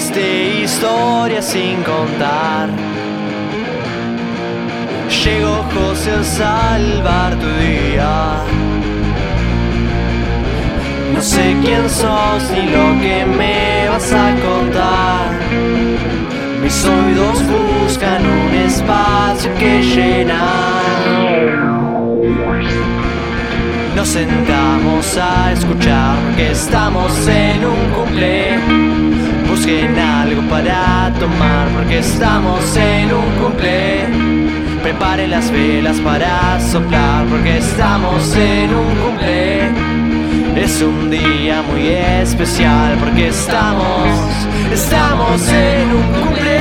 miles de historias sin contar. Llegó José a salvar tu día. No sé quién sos ni lo que me vas a contar. Mis oídos buscan un espacio que llenar. Nos sentamos a escuchar que estamos en un cumple. Busquen algo para tomar porque estamos en un cumple. Preparen las velas para soplar porque estamos en un cumple. Es un día muy especial porque estamos, estamos en un cumple.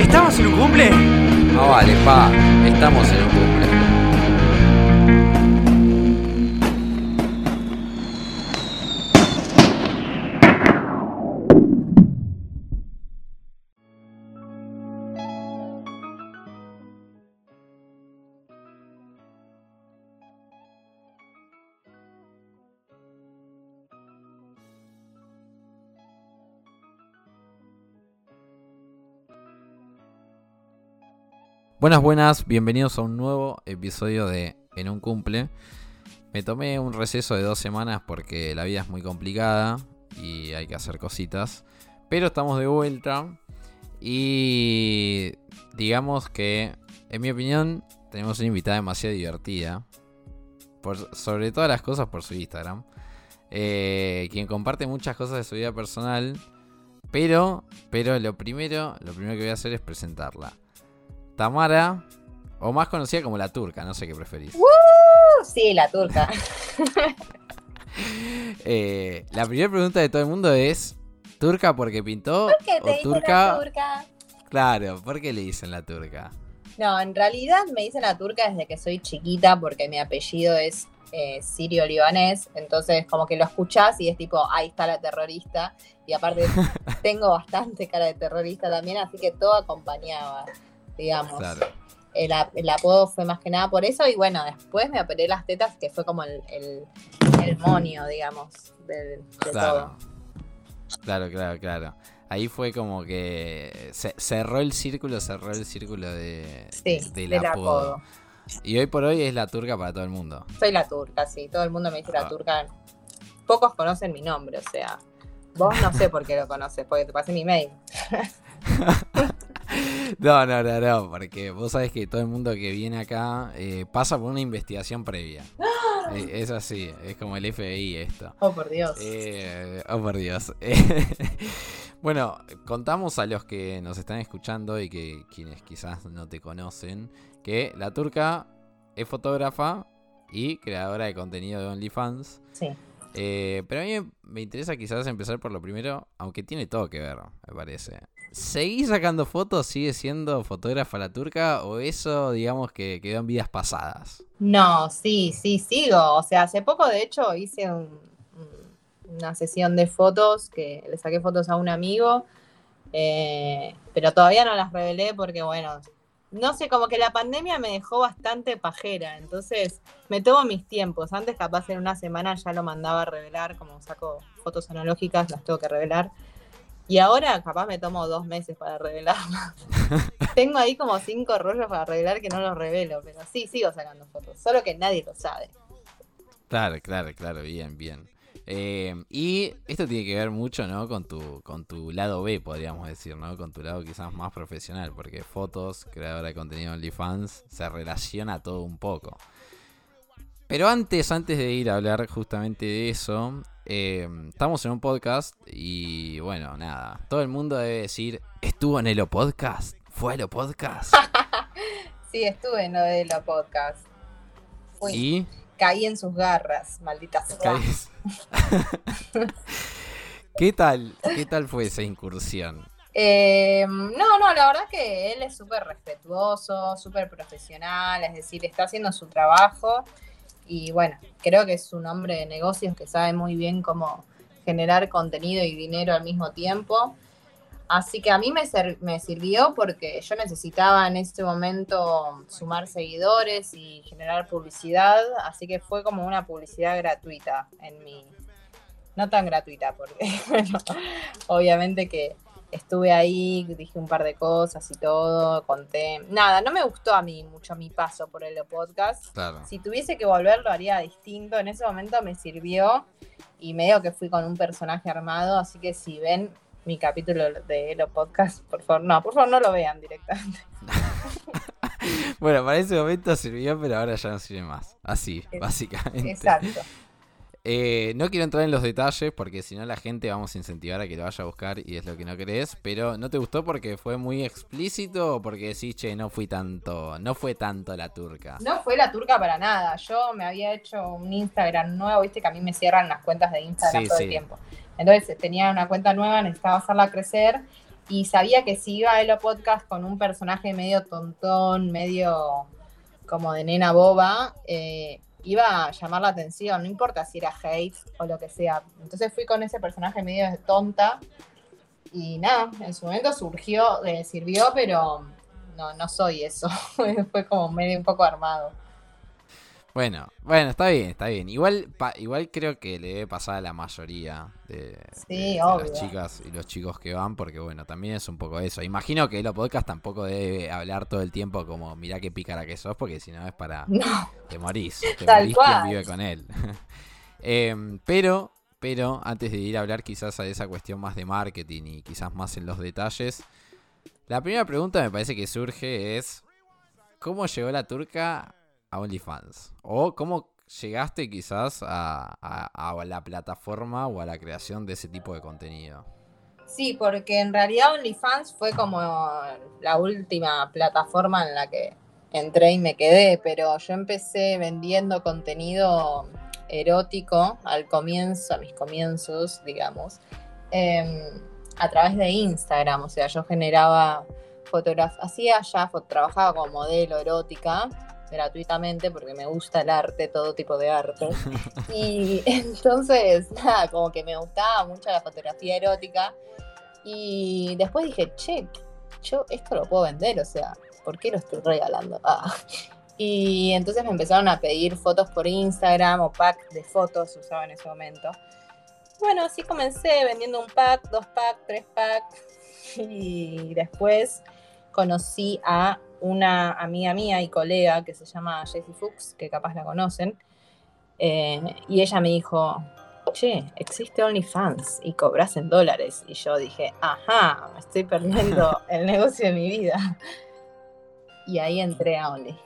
¿Estamos en un cumple? No vale, pa, estamos en un cumple. Buenas, buenas, bienvenidos a un nuevo episodio de En un cumple. Me tomé un receso de dos semanas porque la vida es muy complicada y hay que hacer cositas. Pero estamos de vuelta y digamos que, en mi opinión, tenemos una invitada demasiado divertida. Por, sobre todas las cosas por su Instagram. Eh, quien comparte muchas cosas de su vida personal. Pero, pero lo primero, lo primero que voy a hacer es presentarla. Tamara, o más conocida como la turca, no sé qué preferís. ¡Uh! Sí, la turca. Eh, la primera pregunta de todo el mundo es: ¿turca porque pintó? ¿Por qué te o dicen turca? la turca? Claro, ¿por qué le dicen la turca? No, en realidad me dicen la turca desde que soy chiquita porque mi apellido es eh, sirio-libanés. Entonces, como que lo escuchás y es tipo, ahí está la terrorista. Y aparte, tengo bastante cara de terrorista también, así que todo acompañaba, digamos. Claro. El, ap- el apodo fue más que nada por eso. Y bueno, después me operé las tetas, que fue como el, el, el monio, digamos, de, de Claro. todo. Claro, claro, claro. Ahí fue como que se- cerró el círculo, cerró el círculo de, Sí, del del apodo. apodo. Y hoy por hoy es la turca para todo el mundo. Soy la turca, sí. Todo el mundo me dice Ah. la turca. Pocos conocen mi nombre, o sea. Vos no sé por qué lo conoces, porque te pasé mi mail. No, no, no, no, porque vos sabés que todo el mundo que viene acá eh, pasa por una investigación previa. Eh, es así, es como el FBI esto. Oh, por Dios. Eh, oh, por Dios. bueno, contamos a los que nos están escuchando y que quienes quizás no te conocen, que la turca es fotógrafa y creadora de contenido de OnlyFans. Sí. Eh, pero a mí me interesa quizás empezar por lo primero, aunque tiene todo que ver, me parece. ¿Seguís sacando fotos? ¿Sigue siendo fotógrafa la turca? ¿O eso, digamos, que quedó en vidas pasadas? No, sí, sí, sigo. O sea, hace poco, de hecho, hice un- un- una sesión de fotos que le saqué fotos a un amigo, eh, pero todavía no las revelé porque, bueno, no sé, como que la pandemia me dejó bastante pajera, entonces me tomo mis tiempos. Antes, capaz en una semana ya lo mandaba a revelar, como saco fotos analógicas, las tengo que revelar. Y ahora capaz me tomo dos meses para revelarlas. Tengo ahí como cinco rollos para revelar que no los revelo, pero sí, sigo sacando fotos, solo que nadie lo sabe. Claro, claro, claro, bien, bien. Eh, y esto tiene que ver mucho, ¿no? Con tu, con tu lado B, podríamos decir, ¿no? Con tu lado quizás más profesional, porque fotos, creadora de contenido OnlyFans, se relaciona todo un poco. Pero antes, antes de ir a hablar justamente de eso, eh, estamos en un podcast y bueno, nada, todo el mundo debe decir, ¿estuvo en el O Podcast? ¿Fue el O Podcast? Sí, estuve en lo de podcast. Fui, y... Caí en sus garras, maldita sea. ¿Qué tal? ¿Qué tal fue esa incursión? Eh, no, no, la verdad que él es súper respetuoso, súper profesional, es decir, está haciendo su trabajo y bueno, creo que es un hombre de negocios que sabe muy bien cómo generar contenido y dinero al mismo tiempo. Así que a mí me, me sirvió porque yo necesitaba en ese momento sumar seguidores y generar publicidad, así que fue como una publicidad gratuita en mi... No tan gratuita, porque bueno, obviamente que estuve ahí, dije un par de cosas y todo, conté. Nada, no me gustó a mí mucho mi paso por el podcast. Si tuviese que volver, lo haría distinto. En ese momento me sirvió y medio que fui con un personaje armado, así que si ven mi capítulo de Elo Podcast, por favor, no, por favor no lo vean directamente. bueno, para ese momento sirvió, pero ahora ya no sirve más. Así, básicamente. Exacto. Eh, no quiero entrar en los detalles porque si no la gente vamos a incentivar a que lo vaya a buscar y es lo que no querés. Pero ¿no te gustó porque fue muy explícito o porque decís, che, no fui tanto, no fue tanto la turca? No fue la turca para nada. Yo me había hecho un Instagram nuevo, viste que a mí me cierran las cuentas de Instagram todo el tiempo. Entonces tenía una cuenta nueva, necesitaba hacerla crecer y sabía que si iba a Elo Podcast con un personaje medio tontón, medio como de nena boba, eh, iba a llamar la atención, no importa si era hate o lo que sea. Entonces fui con ese personaje medio de tonta y nada, en su momento surgió, le sirvió, pero no, no soy eso. Fue como medio un poco armado. Bueno, bueno, está bien, está bien. Igual, igual creo que le debe pasar a la mayoría de, las chicas y los chicos que van, porque bueno, también es un poco eso. Imagino que los podcast tampoco debe hablar todo el tiempo como mirá qué pícara que sos, porque si no es para te morís, te morís quien vive con él. Em, pero, pero antes de ir a hablar quizás a esa cuestión más de marketing y quizás más en los detalles, la primera pregunta me parece que surge es ¿cómo llegó la turca a OnlyFans? ¿O cómo llegaste quizás a, la plataforma o a la creación de ese tipo de contenido? Sí, porque en realidad OnlyFans fue como la última plataforma en la que entré y me quedé, pero yo empecé vendiendo contenido erótico al comienzo, a mis comienzos, digamos, em, a través de Instagram, o sea, yo generaba fotografías, hacía ya, trabajaba como modelo erótica gratuitamente porque me gusta el arte, todo tipo de arte. Y entonces, nada, como que me gustaba mucho la fotografía erótica. Y después dije, che, yo esto lo puedo vender, o sea, ¿por qué lo estoy regalando? Ah. Y entonces me empezaron a pedir fotos por Instagram o pack de fotos, usaba en ese momento. Bueno, así comencé vendiendo un pack, dos packs, tres packs. Y después conocí a una amiga mía y colega que se llama Jessie Fuchs, que capaz la conocen, eh, y ella me dijo, che, existe OnlyFans y cobras en dólares. Y yo dije, ajá, me estoy perdiendo el negocio de mi vida. Y ahí entré a Only.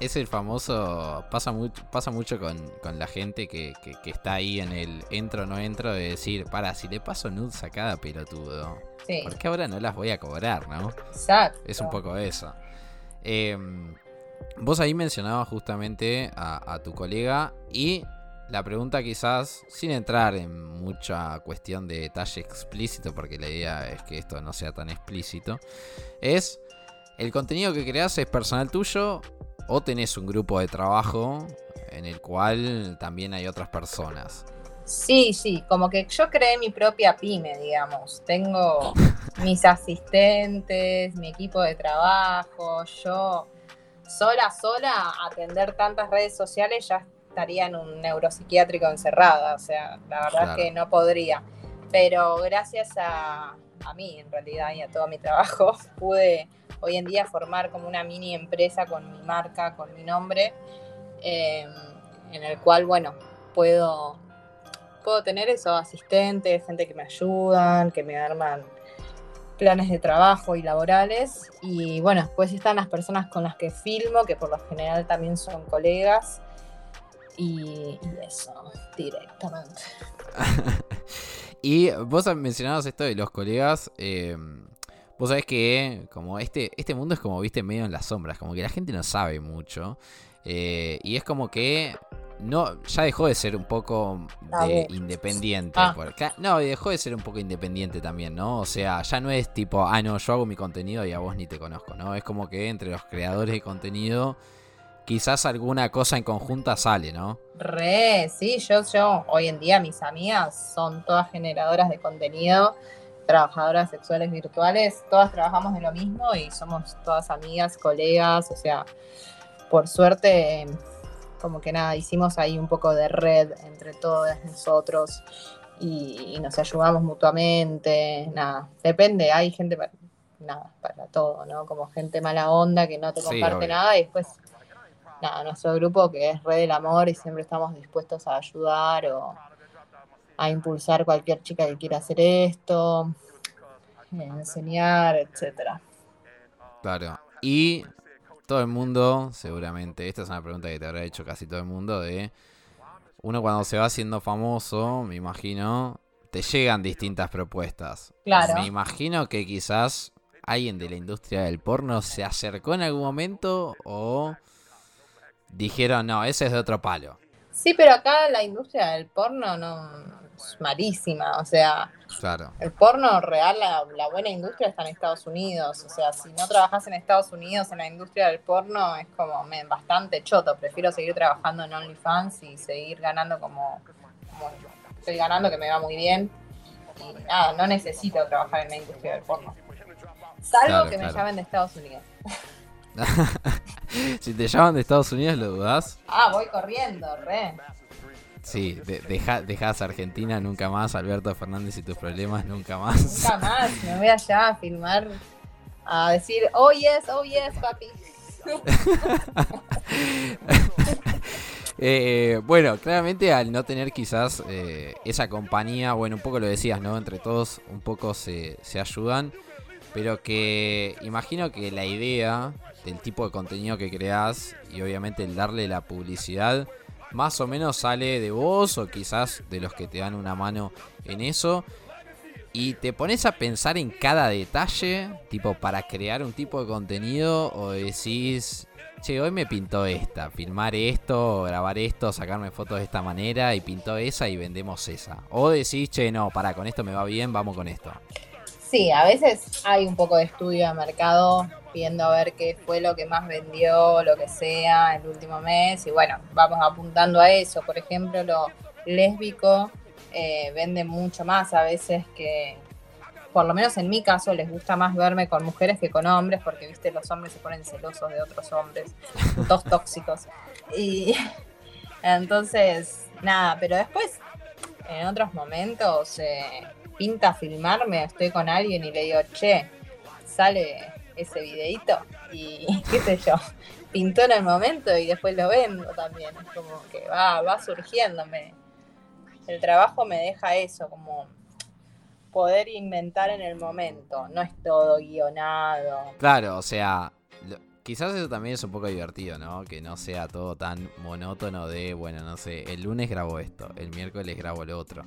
Es el famoso, pasa, mucho pasa mucho con, la gente que, está ahí en el entro o no entro de decir, para, si le paso nudes a cada pelotudo, sí. ¿por qué ahora no las voy a cobrar, no? Exacto. Es un poco eso. Em, vos ahí mencionabas justamente a, tu colega y la pregunta quizás, sin entrar en mucha cuestión de detalle explícito, porque la idea es que esto no sea tan explícito, es, ¿el contenido que creas es personal tuyo o tenés un grupo de trabajo en el cual también hay otras personas? Sí, sí, como que yo creé mi propia pyme, digamos. Tengo mis asistentes, mi equipo de trabajo, yo sola, sola, atender tantas redes sociales ya estaría en un neuropsiquiátrico encerrada, o sea, la verdad es que no podría. Pero gracias a, mí, en realidad, y a todo mi trabajo, pude hoy en día formar como una mini empresa con mi marca, con mi nombre, eh, en el cual, bueno, puedo puedo tener eso, asistentes, gente que me ayudan, que me arman planes de trabajo y laborales. Y bueno, después están las personas con las que filmo, que por lo general también son colegas. Y, eso, directamente. y vos mencionabas esto de los colegas. Eh, vos sabés que como este, este mundo es como, viste, medio en las sombras, como que la gente no sabe mucho. Eh, y es como que no, ya dejó de ser un poco independiente. Ah. no, dejó de ser un poco independiente también, ¿no? O sea, ya no es tipo, ah, no, yo hago mi contenido y a vos ni te conozco, ¿no? Es como que entre los creadores de contenido, quizás alguna cosa en conjunta sale, ¿no? Re, sí, yo, yo, hoy en día mis amigas son todas generadoras de contenido trabajadoras sexuales virtuales, todas trabajamos de lo mismo y somos todas amigas, colegas, o sea, por suerte, como que nada, hicimos ahí un poco de red entre todos nosotros y, nos ayudamos mutuamente, nada, depende, hay gente para, nada, para todo, ¿no? Como gente mala onda que no te comparte nada y después, nada, nuestro grupo que es Red del Amor y siempre estamos dispuestos a ayudar o a impulsar cualquier chica que quiera hacer esto, enseñar, etcétera. Claro. Y todo el mundo, seguramente, esta es una pregunta que te habrá hecho casi todo el mundo, de uno cuando se va haciendo famoso, me imagino, te llegan distintas propuestas. Claro. Me imagino que quizás alguien de la industria del porno se acercó en algún momento o dijeron, no, ese es de otro palo. Sí, pero acá la industria del porno no malísima, o sea, claro. el porno real, la, buena industria está en Estados Unidos, o sea, si no trabajas en Estados Unidos en la industria del porno es como bastante choto, prefiero seguir trabajando en OnlyFans y seguir ganando como, estoy ganando, que me va muy bien, y nada, no necesito trabajar en la industria del porno. Salvo que me llamen de Estados Unidos. si te llaman de Estados Unidos, ¿lo dudas? Ah, voy corriendo, re. Sí, de, dejas Argentina nunca más, Alberto Fernández y tus problemas nunca más. Nunca más, me voy allá a filmar, a decir, oh yes, oh yes, papi. Eh, bueno, claramente al no tener quizás eh, esa compañía, bueno, un poco lo decías, ¿no? Entre todos un poco se, se ayudan, pero que imagino que la idea del tipo de contenido que creas y obviamente el darle la publicidad más o menos sale de vos o quizás de los que te dan una mano en eso. Y te pones a pensar en cada detalle, tipo para crear un tipo de contenido o decís, che, hoy me pintó esta, filmar esto, grabar esto, sacarme fotos de esta manera y pintó esa y vendemos esa. O decís, che, no, para, con esto me va bien, vamos con esto. Sí, a veces hay un poco de estudio de mercado, viendo a ver qué fue lo que más vendió, lo que sea, el último mes, y bueno, vamos apuntando a eso. Por ejemplo, lo lésbico eh, vende mucho más a veces que, por lo menos en mi caso, les gusta más verme con mujeres que con hombres, porque, viste, los hombres se ponen celosos de otros hombres, todos tóxicos. Y entonces, nada, pero después, en otros momentos... Eh, pinta filmarme, estoy con alguien y le digo, che, sale ese videito y qué sé yo, pintó en el momento y después lo vendo también. Es como que va, va surgiéndome. El trabajo me deja eso, como poder inventar en el momento, no es todo guionado. Claro, o sea, quizás eso también es un poco divertido, ¿no? Que no sea todo tan monótono de, bueno, no sé, el lunes grabo esto, el miércoles grabo lo otro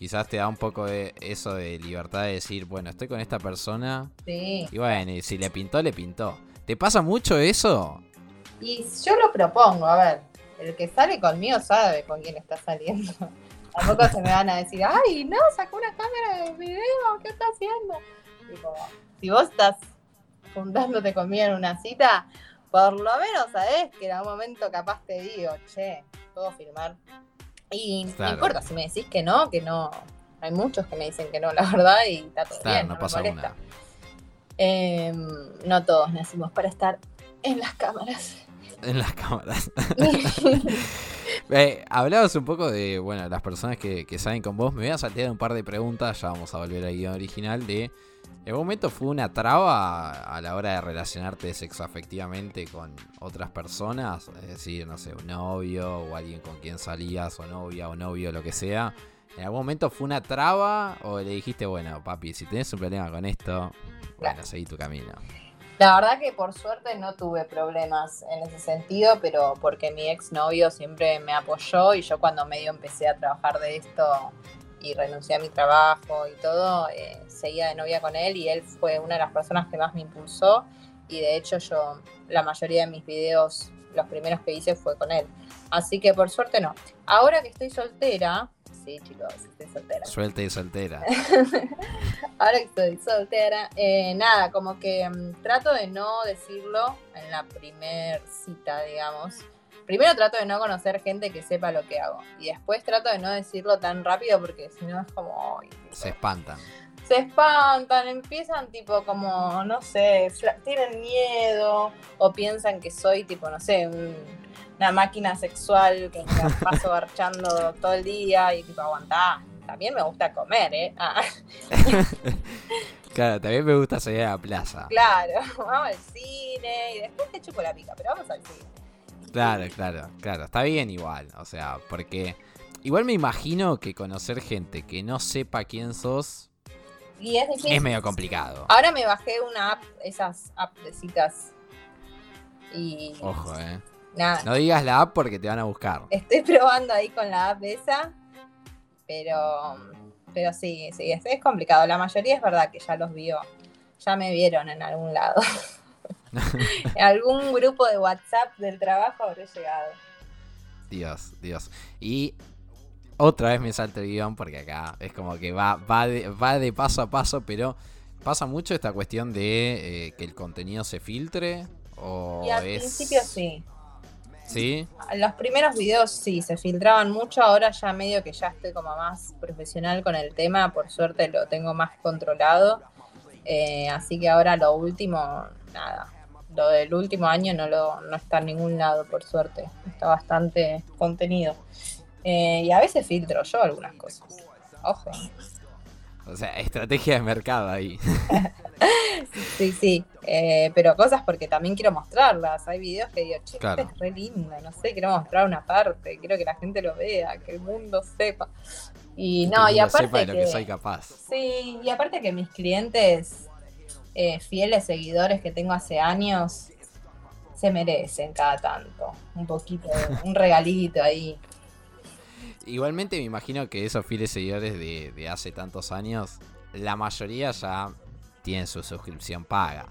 quizás te da un poco de eso de libertad de decir, bueno, estoy con esta persona. Sí. Y bueno, y si le pintó, le pintó. ¿Te pasa mucho eso? Y yo lo propongo, a ver, el que sale conmigo sabe con quién está saliendo. Tampoco se me van a decir, ay, no, sacó una cámara de video, ¿qué está haciendo? si vos estás juntándote conmigo en una cita, por lo menos sabés que en algún momento capaz te digo, che, puedo filmar y no importa si me decís que no, que no. Hay muchos que me dicen que no, la verdad, y está todo bien, no, pasa molesta. Em, no todos nacimos para estar en las cámaras. En las cámaras. hablabas un poco de, bueno, las personas que, que saben con vos. Me voy a saltear un par de preguntas, ya vamos a volver al guion original, de ¿En algún momento fue una traba a la hora de relacionarte sexoafectivamente con otras personas? Es decir, no sé, un novio o alguien con quien salías o novia o novio, lo que sea. ¿En algún momento fue una traba o le dijiste, bueno, papi, si tienes un problema con esto, bueno, seguí tu camino? La verdad que por suerte no tuve problemas en ese sentido, pero porque mi exnovio siempre me apoyó y yo cuando medio empecé a trabajar de esto y renuncié a mi trabajo y todo, eh, seguía de novia con él y él fue una de las personas que más me impulsó y de hecho yo la mayoría de mis videos, los primeros que hice fue con él. Así que por suerte no. Ahora que estoy soltera, sí chicos, estoy soltera. Suelta y soltera. Ahora que estoy soltera, eh, nada, como que mm, trato de no decirlo en la primer cita, digamos primero trato de no conocer gente que sepa lo que hago. Y después trato de no decirlo tan rápido porque si no es como. se espantan. se espantan, empiezan tipo como, no sé, tienen miedo o piensan que soy tipo, no sé, un- una máquina sexual que paso garchando todo el día y tipo, aguantá. También me gusta comer, ¿eh? Ah, Claro, también me gusta salir a la plaza. claro, vamos al cine y después te chupo la pica, pero vamos al cine. Claro, claro, claro. Está bien igual. O sea, porque igual me imagino que conocer gente que no sepa quién sos Y es difícil. es medio complicado. Ahora me bajé una app, esas app de citas. Y Ojo, eh. nada, No digas la app porque te van a buscar. estoy probando ahí con la app esa, pero, pero sí, sí, es, es complicado. La mayoría es verdad que ya los vio, ya me vieron en algún lado. algún grupo de WhatsApp del trabajo habré llegado. Dios, Dios. Y otra vez me salta el guion porque acá es como que va, va, de, va de paso a paso, pero pasa mucho esta cuestión de eh, que el contenido se filtre. O Y al es... principio sí. ¿Sí? Los primeros videos sí, se filtraban mucho, ahora ya medio que ya estoy como más profesional con el tema, por suerte lo tengo más controlado. Eh, así que ahora lo último, nada, lo del último año no, lo, no está en ningún lado, por suerte. Está bastante contenido. Eh, y a veces filtro yo algunas cosas. Ojo. O sea, estrategia de mercado ahí. Sí, sí. Eh, pero cosas porque también quiero mostrarlas. Hay videos que digo, che, Claro. esto es re lindo, no sé, quiero mostrar una parte, quiero que la gente lo vea, que el mundo sepa. Y no, y mundo sepa aparte de lo que que, soy capaz. sí, y aparte que mis clientes, eh, fieles seguidores que tengo hace años, se merecen cada tanto. Un poquito, un regalito ahí. Igualmente me imagino que esos fieles seguidores de, de hace tantos años, la mayoría ya tienen su suscripción paga.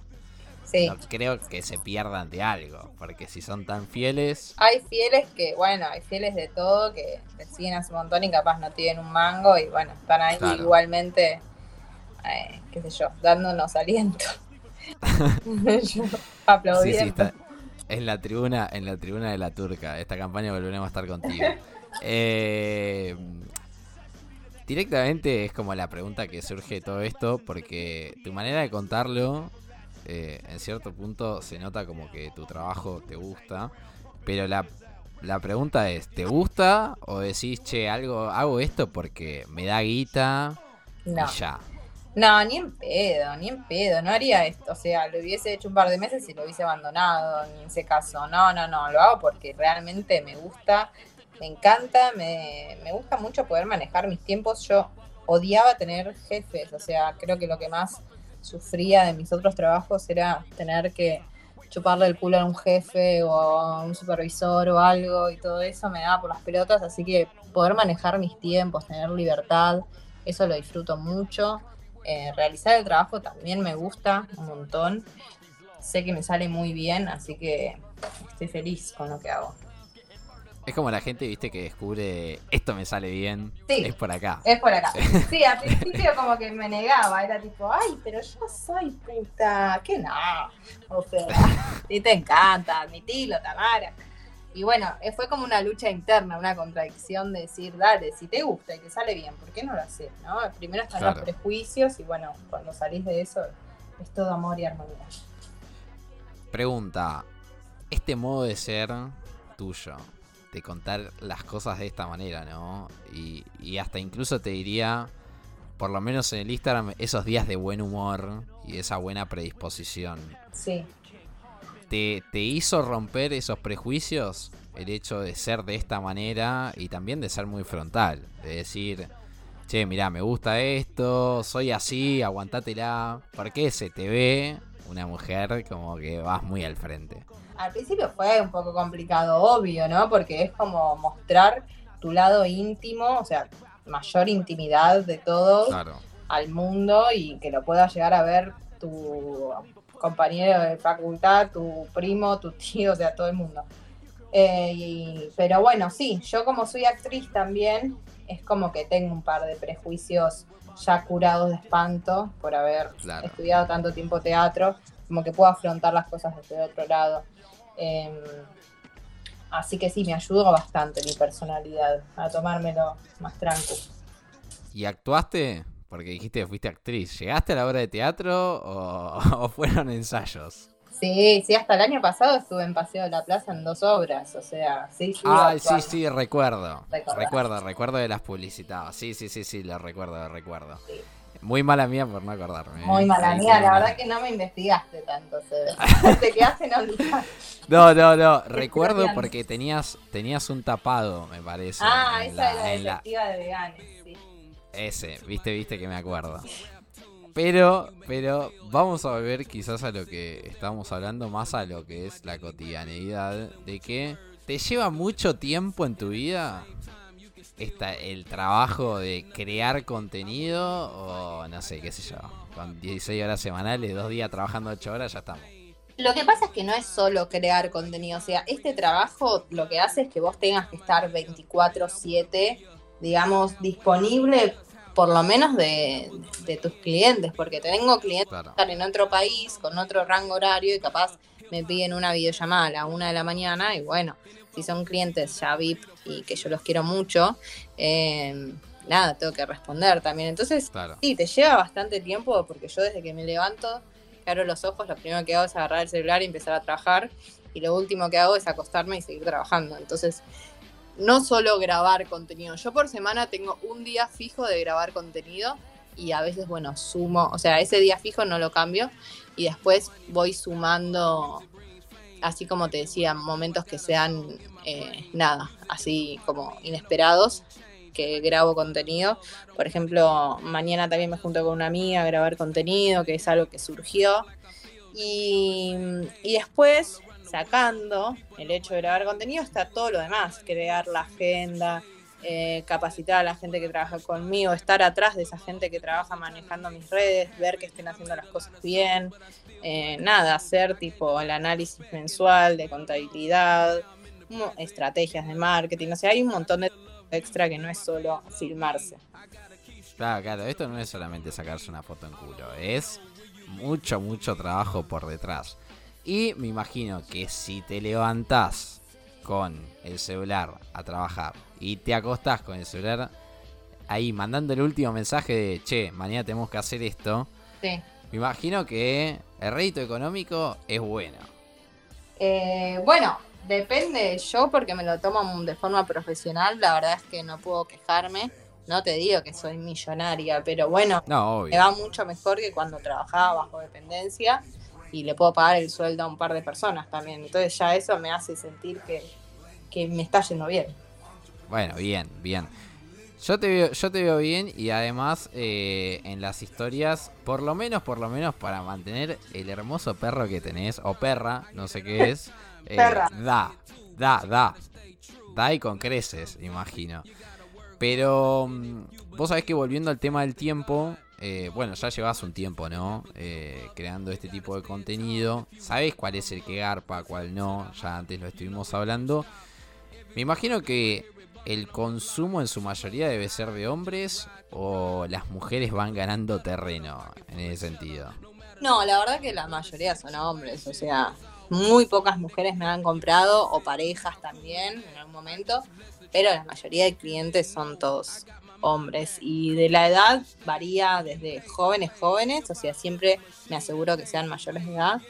Sí. No creo que se pierdan de algo, porque si son tan fieles, Hay fieles que, bueno, hay fieles de todo que te siguen hace un montón y capaz no tienen un mango y bueno, están ahí Claro. igualmente, eh, qué sé yo, dándonos aliento. Yo sí, sí, está en la tribuna, en la tribuna de la turca. Esta campaña volveremos a estar contigo. Eh, directamente es como la pregunta que surge de todo esto, porque tu manera de contarlo, eh, en cierto punto se nota como que tu trabajo te gusta, pero la, la pregunta es, ¿te gusta o decís, che, algo, hago esto porque me da guita No, y ya? No, ni en pedo, ni en pedo, no haría esto, o sea, lo hubiese hecho un par de meses y lo hubiese abandonado, ni en ese caso, no, no, no, lo hago porque realmente me gusta, me encanta, me, me gusta mucho poder manejar mis tiempos, yo odiaba tener jefes, o sea, creo que lo que más sufría de mis otros trabajos era tener que chuparle el culo a un jefe o a un supervisor o algo y todo eso me daba por las pelotas, así que poder manejar mis tiempos, tener libertad, eso lo disfruto mucho. Eh, realizar el trabajo también me gusta un montón. Sé que me sale muy bien, así que estoy feliz con lo que hago. Es como la gente, viste, que descubre, esto me sale bien, Sí. es por acá. Es por acá. Sí, al principio como que me negaba, era tipo, ay, pero yo soy puta, que no. O sea, sí te encanta, admitilo, Tamara. Y bueno, eh, fue como una lucha interna, una contradicción de decir, dale, si te gusta y te sale bien, ¿por qué no lo haces? ¿no? Primero están Claro. los prejuicios y bueno, cuando salís de eso es todo amor y armonía. Pregunta, este modo de ser tuyo, de contar las cosas de esta manera, ¿no? Y, y hasta incluso te diría, por lo menos en el Instagram, esos días de buen humor y esa buena predisposición. Sí. ¿Te, te hizo romper esos prejuicios? El hecho de ser de esta manera y también de ser muy frontal. De decir, che, mirá, me gusta esto, soy así, aguantátela. Porque se te ve una mujer como que vas muy al frente. Al principio fue un poco complicado, obvio, ¿no? Porque es como mostrar tu lado íntimo, o sea, mayor intimidad de todos Claro. al mundo y que lo pueda llegar a ver tu compañero de facultad, tu primo, tu tío, o sea, todo el mundo. Eh, y- pero bueno, sí, yo como soy actriz también, es como que tengo un par de prejuicios ya curados de espanto por haber Claro. estudiado tanto tiempo teatro, como que puedo afrontar las cosas desde otro lado. Em, así que sí, me ayudó bastante mi personalidad a tomármelo más tranquilo. ¿Y actuaste porque dijiste que fuiste actriz. ¿Llegaste a la obra de teatro o, o fueron ensayos? Sí, sí, hasta el año pasado estuve en Paseo de la Plaza en dos obras, o sea, sí, sí. Ay, sí, sí, recuerdo. Recordás. Recuerdo, recuerdo de las publicitadas. Sí, sí, sí, sí, lo recuerdo, lo recuerdo. Sí. Muy mala mía por no acordarme. Muy ¿eh? mala mía, sí, la verdad que no me investigaste tanto, se Te quedaste en olvidar. No, no, no. Recuerdo porque tenías, tenías un tapado, me parece. Ah, en esa la- es la en la- de veganes, sí. Ese, viste, viste que me acuerdo. Pero, pero vamos a ver quizás a lo que estamos hablando, más a lo que es la cotidianeidad, de que te lleva mucho tiempo en tu vida esta, el trabajo de crear contenido o no sé, qué sé yo, con 16 horas semanales, dos días trabajando 8 horas, ya estamos. Lo que pasa es que no es solo crear contenido, o sea, este trabajo lo que hace es que vos tengas que estar 24/7, digamos, disponible por lo menos de, de tus clientes, porque tengo clientes Claro. que están en otro país, con otro rango horario y capaz me piden una videollamada a la una de la mañana y bueno, si son clientes ya VIP y que yo los quiero mucho, eh, nada, tengo que responder también. Entonces, Claro. Sí, te lleva bastante tiempo porque yo desde que me levanto, que abro los ojos, lo primero que hago es agarrar el celular y empezar a trabajar. Y lo último que hago es acostarme y seguir trabajando. Entonces, no solo grabar contenido. Yo por semana tengo un día fijo de grabar contenido y a veces, bueno, sumo, o sea, ese día fijo no lo cambio y después voy sumando, así como te decía, momentos que sean, eh, nada, así como inesperados, que grabo contenido. Por ejemplo, mañana también me junto con una amiga a grabar contenido, que es algo que surgió. Y, y después, sacando el hecho de grabar contenido, está todo lo demás, crear la agenda, eh, capacitar a la gente que trabaja conmigo, estar atrás de esa gente que trabaja manejando mis redes, ver que estén haciendo las cosas bien, eh, nada, hacer tipo el análisis mensual de contabilidad, estrategias de marketing, o sea, hay un montón de extra que no es solo filmarse. Claro, claro, esto no es solamente sacarse una foto en culo, es mucho, mucho trabajo por detrás. Y me imagino que si te levantás con el celular a trabajar y te acostás con el celular ahí mandando el último mensaje de, che, mañana tenemos que hacer esto, Sí. me imagino que el rédito económico es bueno. Eh, bueno, depende yo porque me lo tomo de forma profesional, la verdad es que no puedo quejarme, no te digo que soy millonaria, pero bueno, No, me va mucho mejor que cuando trabajaba bajo dependencia y le puedo pagar el sueldo a un par de personas también, entonces ya eso me hace sentir que, que me está yendo bien. Bueno, bien, bien. Yo te veo, yo te veo bien y además eh, en las historias, por lo menos, por lo menos para mantener el hermoso perro que tenés, o perra, no sé qué es, eh, Perra. da, da, da, da y con creces, imagino. Pero mm, vos sabés que volviendo al tema del tiempo, eh, bueno, ya llevas un tiempo, ¿no? Eh, creando este tipo de contenido. Sabés cuál es el que garpa, cuál no, ya antes lo estuvimos hablando. Me imagino que el consumo en su mayoría debe ser de hombres o las mujeres van ganando terreno en ese sentido. No, la verdad que la mayoría son hombres, o sea, muy pocas mujeres me han comprado o parejas también en algún momento, pero la mayoría de clientes son todos hombres y de la edad varía desde jóvenes jóvenes, o sea, siempre me aseguro que sean mayores de edad,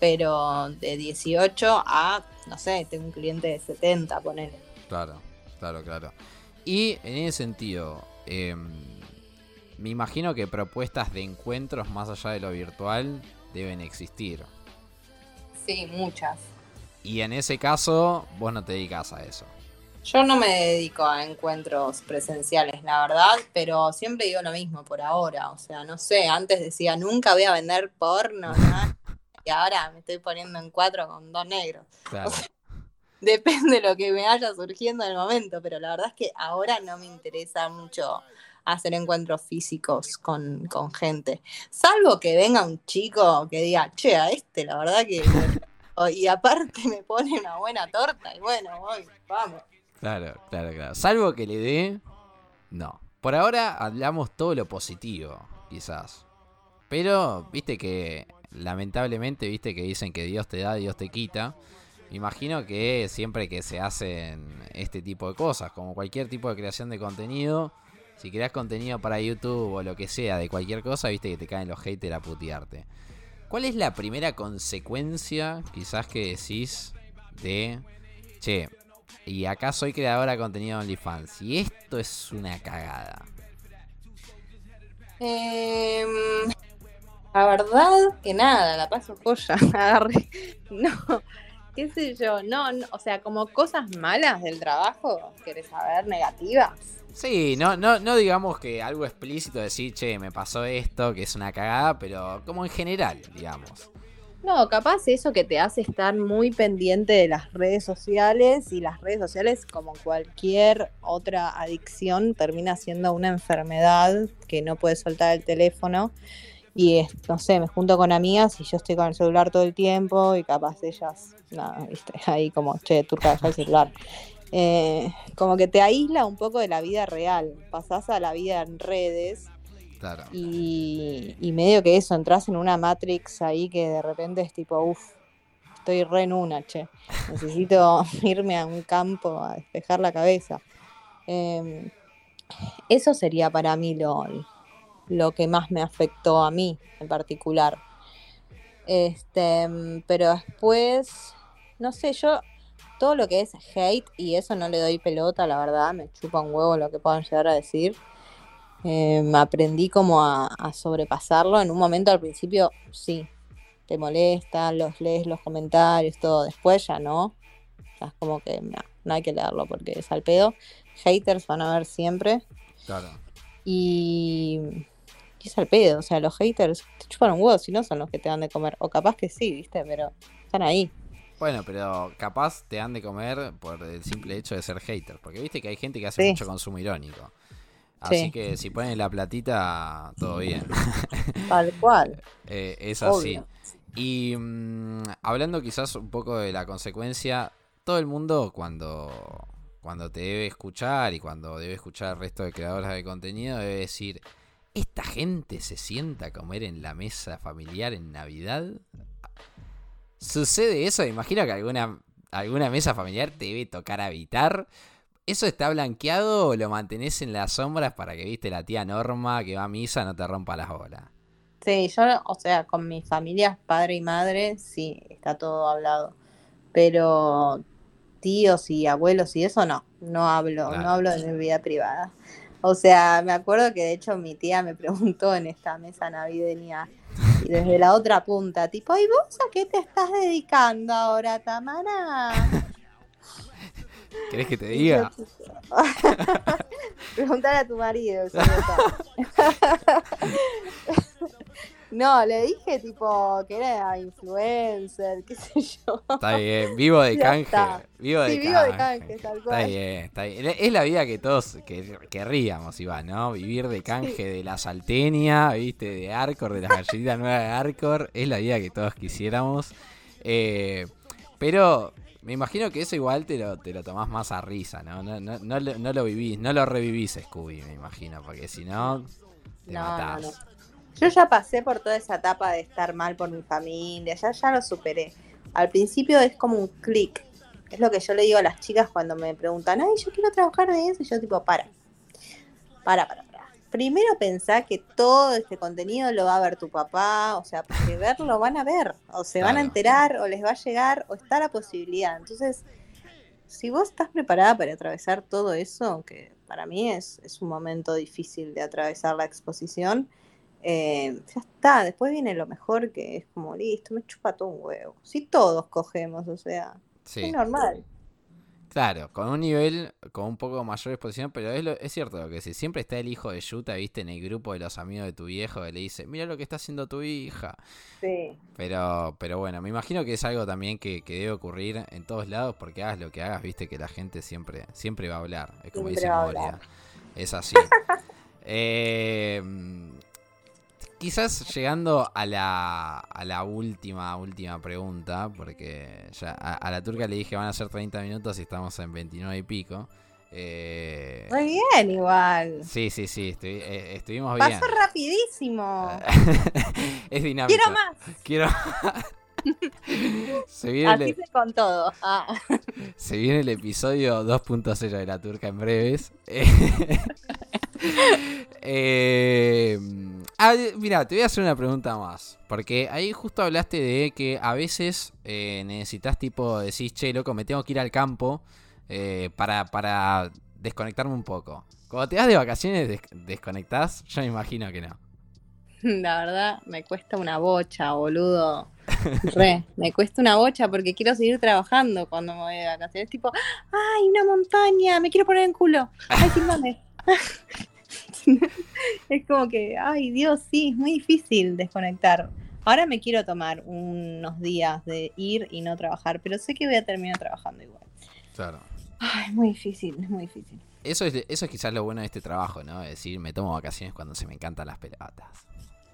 pero de 18 a, no sé, tengo un cliente de 70, ponele. Claro, claro, claro. Y en ese sentido, em, me imagino que propuestas de encuentros más allá de lo virtual deben existir. Sí, muchas. Y en ese caso, vos no te dedicas a eso. Yo no me dedico a encuentros presenciales, la verdad, pero siempre digo lo mismo por ahora. O sea, no sé, antes decía nunca voy a vender porno, ¿no? y ahora me estoy poniendo en cuatro con dos negros. Claro. Depende de lo que me vaya surgiendo en el momento, pero la verdad es que ahora no me interesa mucho hacer encuentros físicos con, con gente. Salvo que venga un chico que diga, che, a este, la verdad que. y aparte me pone una buena torta, y bueno, voy, vamos. Claro, claro, claro. Salvo que le dé. No. Por ahora hablamos todo lo positivo, quizás. Pero, viste que. Lamentablemente, viste que dicen que Dios te da, Dios te quita. Imagino que siempre que se hacen este tipo de cosas, como cualquier tipo de creación de contenido, Si creas contenido para YouTube o lo que sea, de cualquier cosa, viste que te caen los haters a putearte. ¿Cuál es la primera consecuencia, quizás que decís, de, che, y acá soy creadora de contenido de OnlyFans, y esto es una cagada? Em, la verdad que nada, la paso. Agarré. No, qué sé yo, no, no, o sea, como cosas malas del trabajo, ¿querés saber? Negativas. Sí, no, no, no digamos que algo explícito decir, che, me pasó esto, que es una cagada, pero como en general, digamos. No, capaz eso que te hace estar muy pendiente de las redes sociales y las redes sociales, como cualquier otra adicción, termina siendo una enfermedad que no puedes soltar el teléfono. Y es, no sé, me junto con amigas y yo estoy con el celular todo el tiempo y capaz ellas, nada, viste, ahí como, che, turca, deja el celular. Eh, como que te aísla un poco de la vida real, pasás a la vida en redes Y medio que eso, entras en una Matrix ahí que de repente es tipo, uff, estoy re en una, che. Necesito irme a un campo a despejar la cabeza. Em, eso sería para mí lo, lo que más me afectó a mí en particular. Este, em, pero después, no sé, yo todo lo que es hate y eso no le doy pelota, la verdad, me chupa un huevo lo que puedan llegar a decir. Eh, aprendí como a, a sobrepasarlo. En un momento al principio sí, te molesta, los lees los comentarios, todo. Después ya no. Ya es como que no, no hay que leerlo porque es al pedo. Haters van a haber siempre. Claro. Y, y es al pedo. O sea, los haters te chupan un huevo si no son los que te dan de comer. O capaz que sí, ¿viste? Pero están ahí. Bueno, pero capaz te han de comer por el simple hecho de ser hater. Porque viste que hay gente que hace Sí. mucho consumo irónico. Así Sí. que si ponen la platita, todo bien. Tal cual. Eh, es así. Y mm, hablando quizás un poco de la consecuencia, todo el mundo cuando, cuando te debe escuchar y cuando debe escuchar al resto de creadores de contenido debe decir, ¿esta gente se sienta a comer en la mesa familiar en Navidad? ¿Sucede eso? Imagino que alguna, alguna mesa familiar te debe tocar habitar. ¿Eso está blanqueado o lo mantenés en las sombras para que, viste, la tía Norma que va a misa no te rompa las bolas? Sí, yo, o sea, con mi familia, padre y madre, sí, está todo hablado. Pero tíos y abuelos y eso no, no hablo, Claro. no hablo de mi vida privada. O sea, me acuerdo que de hecho mi tía me preguntó en esta mesa navideña y desde la otra punta, tipo, ¿y vos a qué te estás dedicando ahora, Tamara? ¿Querés que te diga? tipo, Preguntale a tu marido. no está. Le dije tipo que era influencer, qué sé yo. Está bien, vivo de canje. está. Vivo de Sí, canje. vivo de canje, tal Está cual. bien, está bien. Es la vida que todos que- querríamos, Iván, ¿no? Vivir de canje de la salteña, ¿viste? De Arcor, de las galletitas nuevas de Arcor. Es la vida que todos quisiéramos. Eh, pero me imagino que eso igual te lo, te lo tomás más a risa, ¿no? No, no, no, lo, no lo vivís, no lo revivís, Scooby, me imagino, porque si no, te matás. Yo ya pasé por toda esa etapa de estar mal por mi familia, ya, ya lo superé. Al principio es como un clic. Es lo que yo le digo a las chicas cuando me preguntan, ay, yo quiero trabajar de eso. Y yo tipo, para, para, para. Primero pensá que todo este contenido lo va a ver tu papá, o sea, porque verlo van a ver, o se van a enterar, o les va a llegar, o está la posibilidad. Entonces, si vos estás preparada para atravesar todo eso, que para mí es, es un momento difícil de atravesar la exposición, eh, ya está, después viene lo mejor que es como, listo, me chupa todo un huevo. Si todos cogemos, o sea, Sí. es normal. Claro, con un nivel, con un poco mayor exposición, pero es, lo- es cierto lo que decís. Siempre está el hijo de Yuta, viste, en el grupo de los amigos de tu viejo que le dice, mira lo que está haciendo tu hija. Sí. Pero, pero bueno, me imagino que es algo también que, que debe ocurrir en todos lados, porque hagas lo que hagas, viste que la gente siempre, siempre va a hablar. Es como Siempre dice Moria. Es así. Eh, quizás llegando a la, a la última, última pregunta, porque ya a, a la turca le dije van a ser 30 minutos y estamos en 29 y pico. Eh, Muy bien, igual. sí, sí, sí, eh, estuvimos bien. Pasó rapidísimo. es dinámico. Quiero más. Quiero. se, viene Así el, se con todo. Ah. se viene el episodio 2.0 de la turca en breves. Eh, ah, mira, te voy a hacer una pregunta más. Porque ahí justo hablaste de que a veces eh, necesitas tipo, decís, che, loco, me tengo que ir al campo eh, para, para desconectarme un poco. Cuando te vas de vacaciones, des- ¿desconectás? Yo me imagino que no. La verdad, me cuesta una bocha, boludo. Re, me cuesta una bocha porque quiero seguir trabajando cuando me voy de vacaciones. Tipo, ¡ay, una montaña! Me quiero poner en culo. ¡Ay, filmame! es como que, ¡ay, Dios, sí! Es muy difícil desconectar. Ahora me quiero tomar unos días de ir y no trabajar, pero sé que voy a terminar trabajando igual. Claro. Ay, es muy difícil, es muy difícil. Eso es, eso es quizás lo bueno de este trabajo, ¿no? Es decir, me tomo vacaciones cuando se me encantan las pelotas.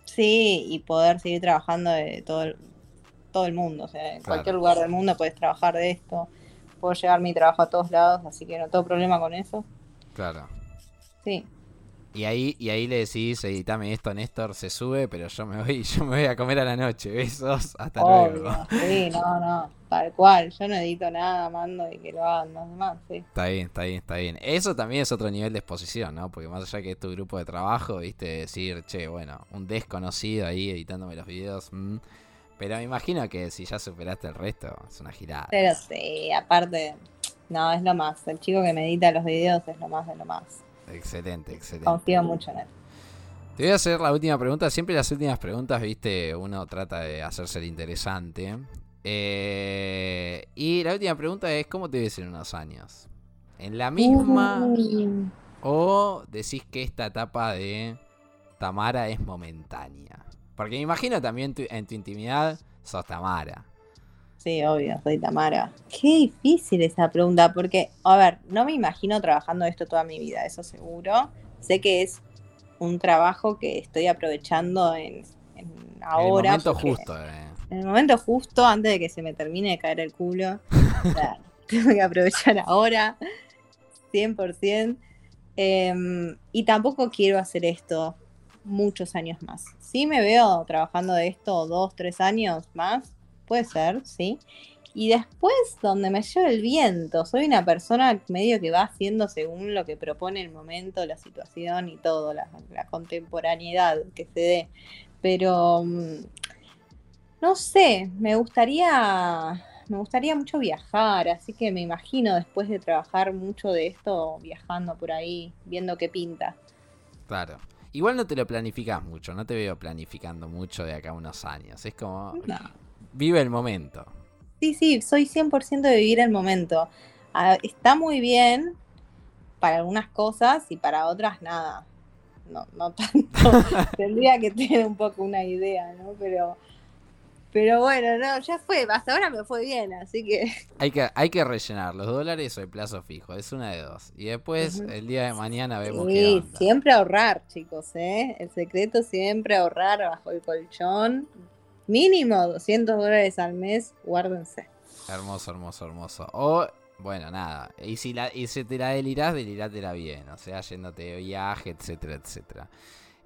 Sí, y poder seguir trabajando de todo el, todo el mundo. O sea, en cualquier lugar del mundo puedes trabajar de esto. Puedo llevar mi trabajo a todos lados, así que no tengo problema con eso. Claro. Sí, Y ahí, y ahí le decís, editame esto, Néstor, se sube, pero yo me voy, yo me voy a comer a la noche. Besos, hasta luego. Sí, no, no, tal cual. Yo no edito nada, mando y que lo hagan los demás, sí. Está bien, está bien, está bien. Eso también es otro nivel de exposición, ¿no? Porque más allá que es tu grupo de trabajo, viste, decir, che, bueno, un desconocido ahí editándome los videos. mm. Pero me imagino que si ya superaste el resto, es una girada. Pero sí, aparte, no, es lo más. El chico que me edita los videos es lo más de lo más. Excelente, excelente. Confío mucho en él. Te voy a hacer la última pregunta. Siempre las últimas preguntas, viste, uno trata de hacerse el interesante. Eh, y la última pregunta es, ¿cómo te ves en unos años? ¿En la misma Uy. o decís que esta etapa de Tamara es momentánea? Porque me imagino también tu- en tu intimidad sos Tamara. Sí, obvio, soy Tamara. Qué difícil esa pregunta, porque, a ver, no me imagino trabajando esto toda mi vida, eso seguro. Sé que es un trabajo que estoy aprovechando en, en ahora. en el momento justo. eh. En el momento justo, antes de que se me termine de caer el culo. O sea, tengo que aprovechar ahora, 100%. Em, y tampoco quiero hacer esto muchos años más. Sí me veo trabajando de esto dos, tres años más, puede ser, sí. Y después, donde me lleve el viento, soy una persona medio que va haciendo según lo que propone el momento, la situación y todo, la, la contemporaneidad que se dé. Pero mm, no sé, me gustaría, me gustaría mucho viajar, así que me imagino después de trabajar mucho de esto, viajando por ahí, viendo qué pinta. Claro. Igual no te lo planificas mucho, no te veo planificando mucho de acá a unos años. Es como, No. Vive el momento. Sí, sí, soy 100% de vivir el momento. Ah, está muy bien para algunas cosas y para otras nada. No, no tanto. Tendría que tener un poco una idea, ¿no? Pero, pero bueno, no, ya fue. Hasta ahora me fue bien, así que Hay que, hay que rellenar los dólares o el plazo fijo, es una de dos. Y después, el día de mañana vemos qué Sí, onda. siempre ahorrar, chicos, ¿eh? El secreto siempre ahorrar bajo el colchón. Mínimo 200 dólares al mes, guárdense. Hermoso, hermoso, hermoso. O, bueno, nada. Y si, la, y si te la delirás, delirátela bien. O sea, yéndote de viaje, etcétera, etcétera.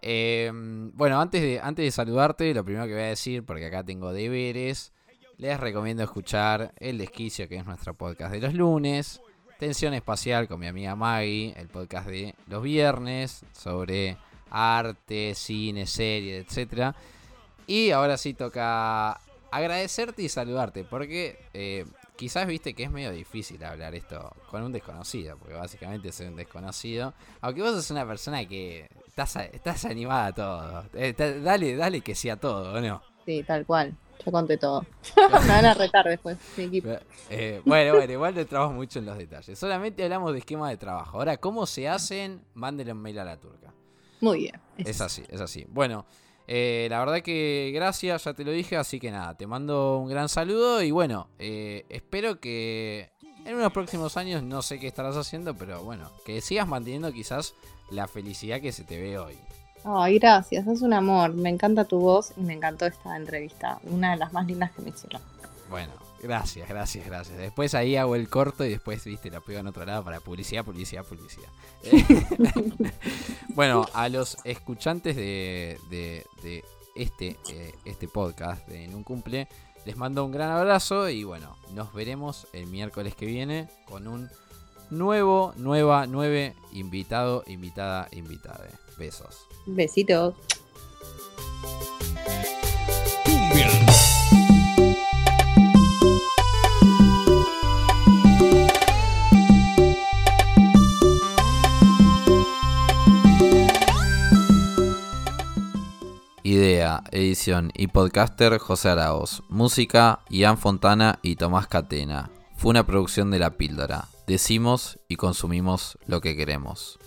Eh, bueno, antes de, antes de saludarte, lo primero que voy a decir, porque acá tengo deberes, les recomiendo escuchar El Desquicio, que es nuestro podcast de los lunes. Tensión Espacial con mi amiga Maggie, el podcast de los viernes sobre arte, cine, serie, etcétera. Y ahora sí toca agradecerte y saludarte, porque eh, quizás viste que es medio difícil hablar esto con un desconocido, porque básicamente soy un desconocido. Aunque vos sos una persona que estás, a- estás animada a todo. Eh, dale, dale que sea todo, ¿o no? Sí, tal cual. Yo conté todo. Me van a retar después, mi equipo. Eh, bueno, bueno, igual no entramos mucho en los detalles. Solamente hablamos de esquema de trabajo. Ahora, ¿cómo se hacen? Mándenle un mail a la turca. Muy bien. Es así, es así. Bueno, eh, la verdad que gracias, ya te lo dije, así que nada, te mando un gran saludo y bueno, eh, espero que en unos próximos años, no sé qué estarás haciendo, pero bueno, que sigas manteniendo quizás la felicidad que se te ve hoy. Ay, gracias, es un amor. Me encanta tu voz y me encantó esta entrevista. Una de las más lindas que me hicieron. Bueno, gracias, gracias, gracias. Después ahí hago el corto y después, viste, lo pego en otro lado para publicidad, publicidad, publicidad. bueno, a los escuchantes de, de- de este, eh, este podcast de En un cumple, les mando un gran abrazo y bueno, nos veremos el miércoles que viene con un nuevo, nueva, nueve, invitado, invitada, invitada. Besos. Besitos. Idea, edición y podcaster José Araos. Música Ian Fontana y Tomás Catena. Fue una producción de La Píldora. Decimos y consumimos lo que queremos.